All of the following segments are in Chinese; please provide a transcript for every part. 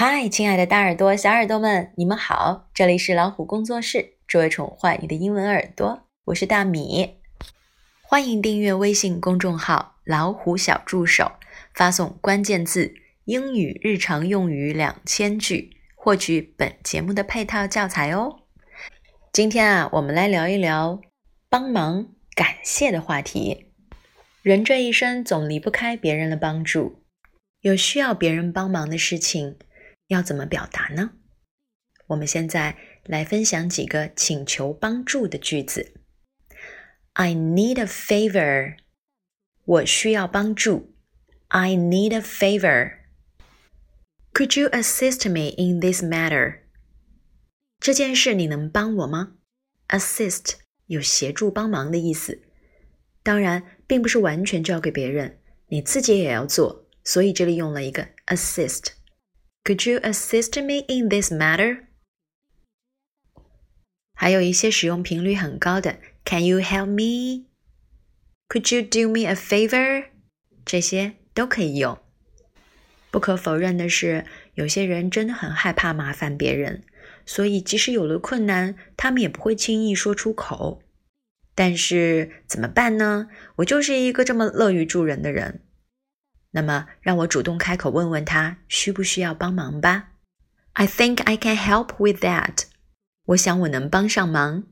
嗨，亲爱的大耳朵、小耳朵们，你们好！这里是老虎工作室，只为宠坏你的英文耳朵。我是大米，欢迎订阅微信公众号“老虎小助手”，发送关键字“英语日常用语两千句”，获取本节目的配套教材哦。今天啊，我们来聊一聊帮忙、感谢的话题。人这一生总离不开别人的帮助，有需要别人帮忙的事情。要怎么表达呢？我们现在来分享几个请求帮助的句子。I need a favor，我需要帮助。I need a favor。Could you assist me in this matter？这件事你能帮我吗？Assist 有协助、帮忙的意思，当然并不是完全交给别人，你自己也要做，所以这里用了一个 assist。Could you assist me in this matter？还有一些使用频率很高的，Can you help me？Could you do me a favor？这些都可以用。不可否认的是，有些人真的很害怕麻烦别人，所以即使有了困难，他们也不会轻易说出口。但是怎么办呢？我就是一个这么乐于助人的人。那么，让我主动开口问问他需不需要帮忙吧。I think I can help with that。我想我能帮上忙。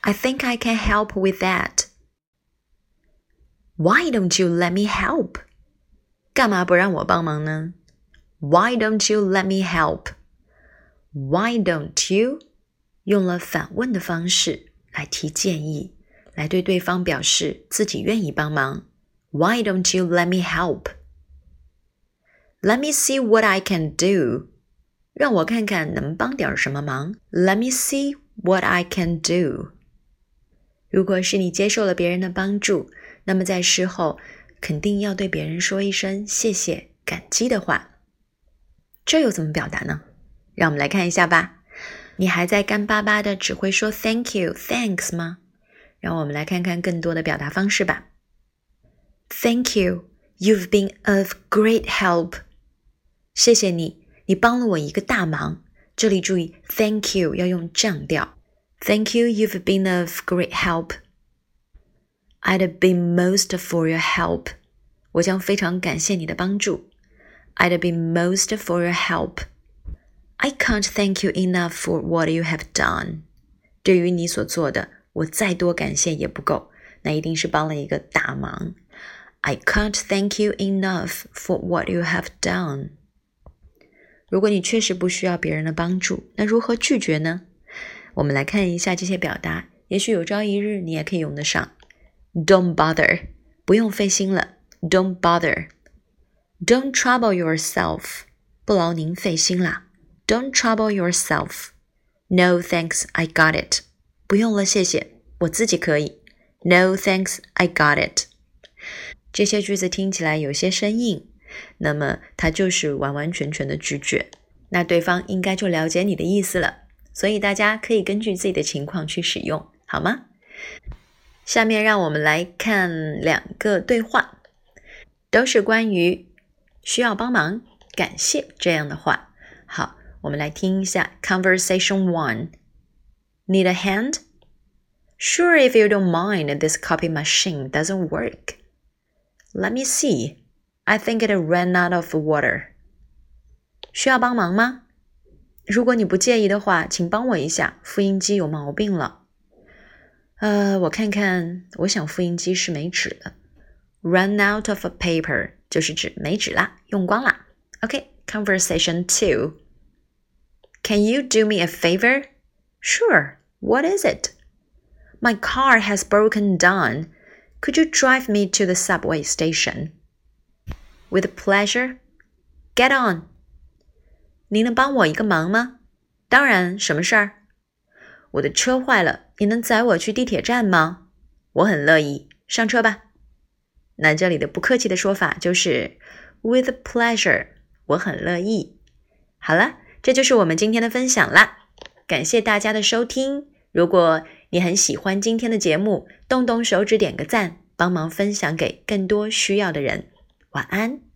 I think I can help with that。Why don't you let me help？干嘛不让我帮忙呢？Why don't you let me help？Why don't you？用了反问的方式来提建议，来对对方表示自己愿意帮忙。Why don't you let me help？Let me see what I can do，让我看看能帮点什么忙。Let me see what I can do。如果是你接受了别人的帮助，那么在事后肯定要对别人说一声谢谢、感激的话。这又怎么表达呢？让我们来看一下吧。你还在干巴巴的只会说 Thank you、Thanks 吗？让我们来看看更多的表达方式吧。Thank you, you've been of great help. 谢谢你，你帮了我一个大忙。这里注意，Thank you 要用降调。Thank you, you've been of great help. I'd be most for your help. 我将非常感谢你的帮助。I'd be most for your help. I can't thank you enough for what you have done. 对于你所做的，我再多感谢也不够，那一定是帮了一个大忙。I can't thank you enough for what you have done. 如果你确实不需要别人的帮助，那如何拒绝呢？我们来看一下这些表达，也许有朝一日你也可以用得上。Don't bother，不用费心了。Don't bother。Don't trouble yourself，不劳您费心啦。Don't trouble yourself。No thanks，I got it。不用了，谢谢，我自己可以。No thanks，I got it。这些句子听起来有些生硬。那么他就是完完全全的拒绝，那对方应该就了解你的意思了。所以大家可以根据自己的情况去使用，好吗？下面让我们来看两个对话，都是关于需要帮忙、感谢这样的话。好，我们来听一下 Conversation One。Need a hand? Sure, if you don't mind, this copy machine doesn't work. Let me see. I think it ran out of water. 需要帮忙吗？如果你不介意的话，请帮我一下，复印机有毛病了。呃，我看看，我想复印机是没纸了。Run out of paper 就是指没纸啦，用光啦。OK，conversation、okay, two. Can you do me a favor? Sure. What is it? My car has broken down. Could you drive me to the subway station? With pleasure. Get on. 您能帮我一个忙吗？当然，什么事儿？我的车坏了，你能载我去地铁站吗？我很乐意，上车吧。那这里的不客气的说法就是 with pleasure，我很乐意。好了，这就是我们今天的分享啦。感谢大家的收听。如果你很喜欢今天的节目，动动手指点个赞，帮忙分享给更多需要的人。晚安。